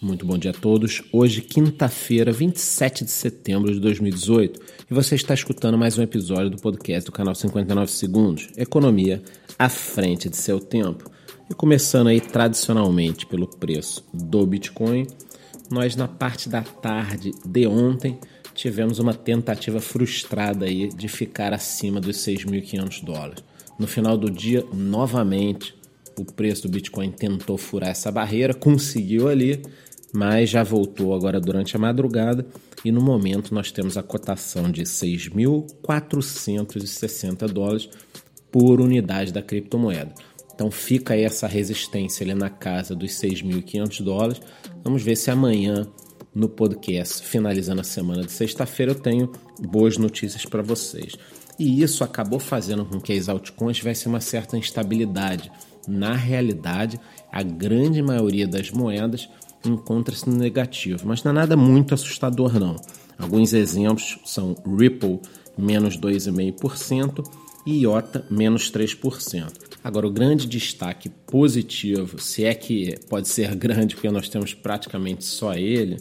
Muito bom dia a todos. Hoje, quinta-feira, 27 de setembro de 2018, e você está escutando mais um episódio do podcast do canal 59 Segundos, Economia à frente de seu tempo. E começando aí tradicionalmente pelo preço do Bitcoin, nós na parte da tarde de ontem tivemos uma tentativa frustrada aí de ficar acima dos 6.500 dólares. No final do dia, novamente, o preço do Bitcoin tentou furar essa barreira, conseguiu ali, mas já voltou agora durante a madrugada e no momento nós temos a cotação de 6.460 dólares por unidade da criptomoeda. Então fica aí essa resistência ali na casa dos 6.500 dólares. Vamos ver se amanhã no podcast, finalizando a semana de sexta-feira, eu tenho boas notícias para vocês. E isso acabou fazendo com que as altcoins tivessem uma certa instabilidade. Na realidade, a grande maioria das moedas encontra-se no negativo, mas não é nada muito assustador não. Alguns exemplos são Ripple menos 2,5% e IOTA menos 3%. Agora, o grande destaque positivo, se é que pode ser grande porque nós temos praticamente só ele,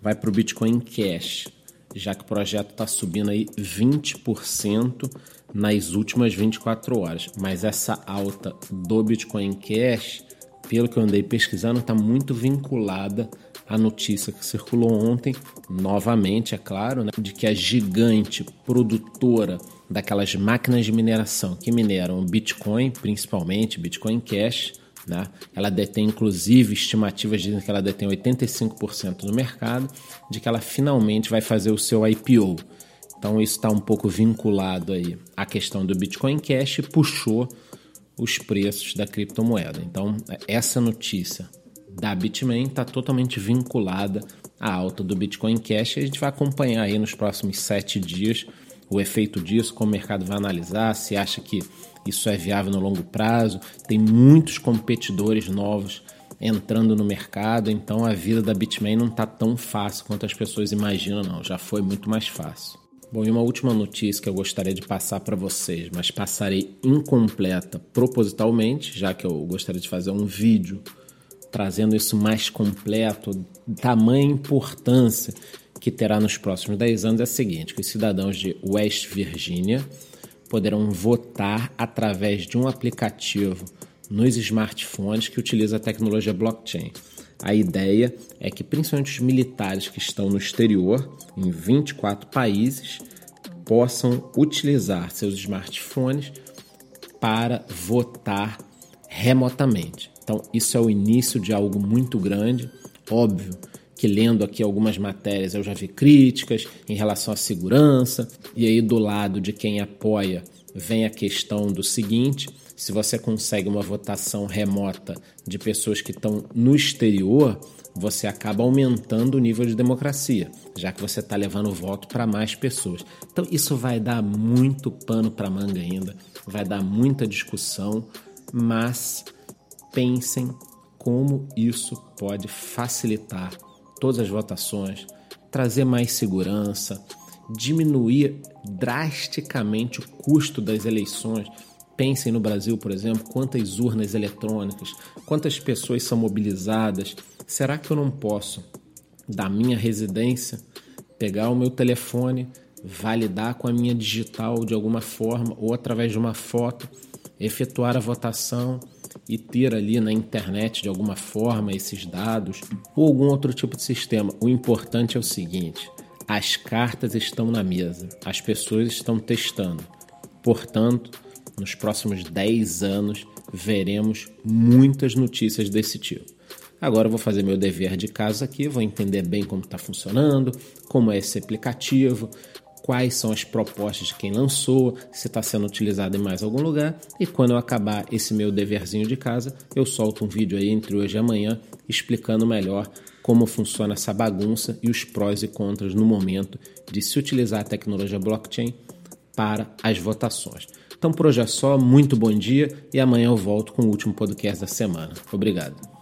vai para o Bitcoin Cash, já que o projeto está subindo aí 20% nas últimas 24 horas. Mas essa alta do Bitcoin Cash pelo que eu andei pesquisando, está muito vinculada à notícia que circulou ontem, novamente, é claro, né, de que a gigante produtora daquelas máquinas de mineração que mineram Bitcoin, principalmente Bitcoin Cash, né, ela detém, inclusive, estimativas dizem que ela detém 85% do mercado, de que ela finalmente vai fazer o seu IPO. Então isso está um pouco vinculado aí à questão do Bitcoin Cash e puxou os preços da criptomoeda. Então, essa notícia da Bitmain está totalmente vinculada à alta do Bitcoin Cash e a gente vai acompanhar aí nos próximos sete dias o efeito disso, como o mercado vai analisar, se acha que isso é viável no longo prazo. Tem muitos competidores novos entrando no mercado, então a vida da Bitmain não está tão fácil quanto as pessoas imaginam, não. Já foi muito mais fácil. Bom, e uma última notícia que eu gostaria de passar para vocês, mas passarei incompleta propositalmente, já que eu gostaria de fazer um vídeo trazendo isso mais completo, tamanha importância que terá nos próximos 10 anos é a seguinte, que os cidadãos de West Virginia poderão votar através de um aplicativo nos smartphones que utiliza a tecnologia blockchain. A ideia é que principalmente os militares que estão no exterior, em 24 países, possam utilizar seus smartphones para votar remotamente. Então, isso é o início de algo muito grande. Óbvio que lendo aqui algumas matérias eu já vi críticas em relação à segurança, e aí do lado de quem apoia vem a questão do seguinte: se você consegue uma votação remota de pessoas que estão no exterior, você acaba aumentando o nível de democracia, já que você está levando o voto para mais pessoas. Então, isso vai dar muito pano para manga ainda, vai dar muita discussão, mas pensem como isso pode facilitar todas as votações, trazer mais segurança, diminuir drasticamente o custo das eleições. Pensem no Brasil, por exemplo, quantas urnas eletrônicas, quantas pessoas são mobilizadas. Será que eu não posso, da minha residência, pegar o meu telefone, validar com a minha digital de alguma forma ou através de uma foto, efetuar a votação e ter ali na internet de alguma forma esses dados ou algum outro tipo de sistema? O importante é o seguinte: as cartas estão na mesa, as pessoas estão testando. Portanto, nos próximos 10 anos veremos muitas notícias desse tipo. Agora eu vou fazer meu dever de casa aqui, vou entender bem como está funcionando, como é esse aplicativo, quais são as propostas de quem lançou, se está sendo utilizado em mais algum lugar. E quando eu acabar esse meu deverzinho de casa, eu solto um vídeo aí entre hoje e amanhã explicando melhor como funciona essa bagunça e os prós e contras no momento de se utilizar a tecnologia blockchain para as votações. Então por hoje é só, muito bom dia e amanhã eu volto com o último podcast da semana. Obrigado.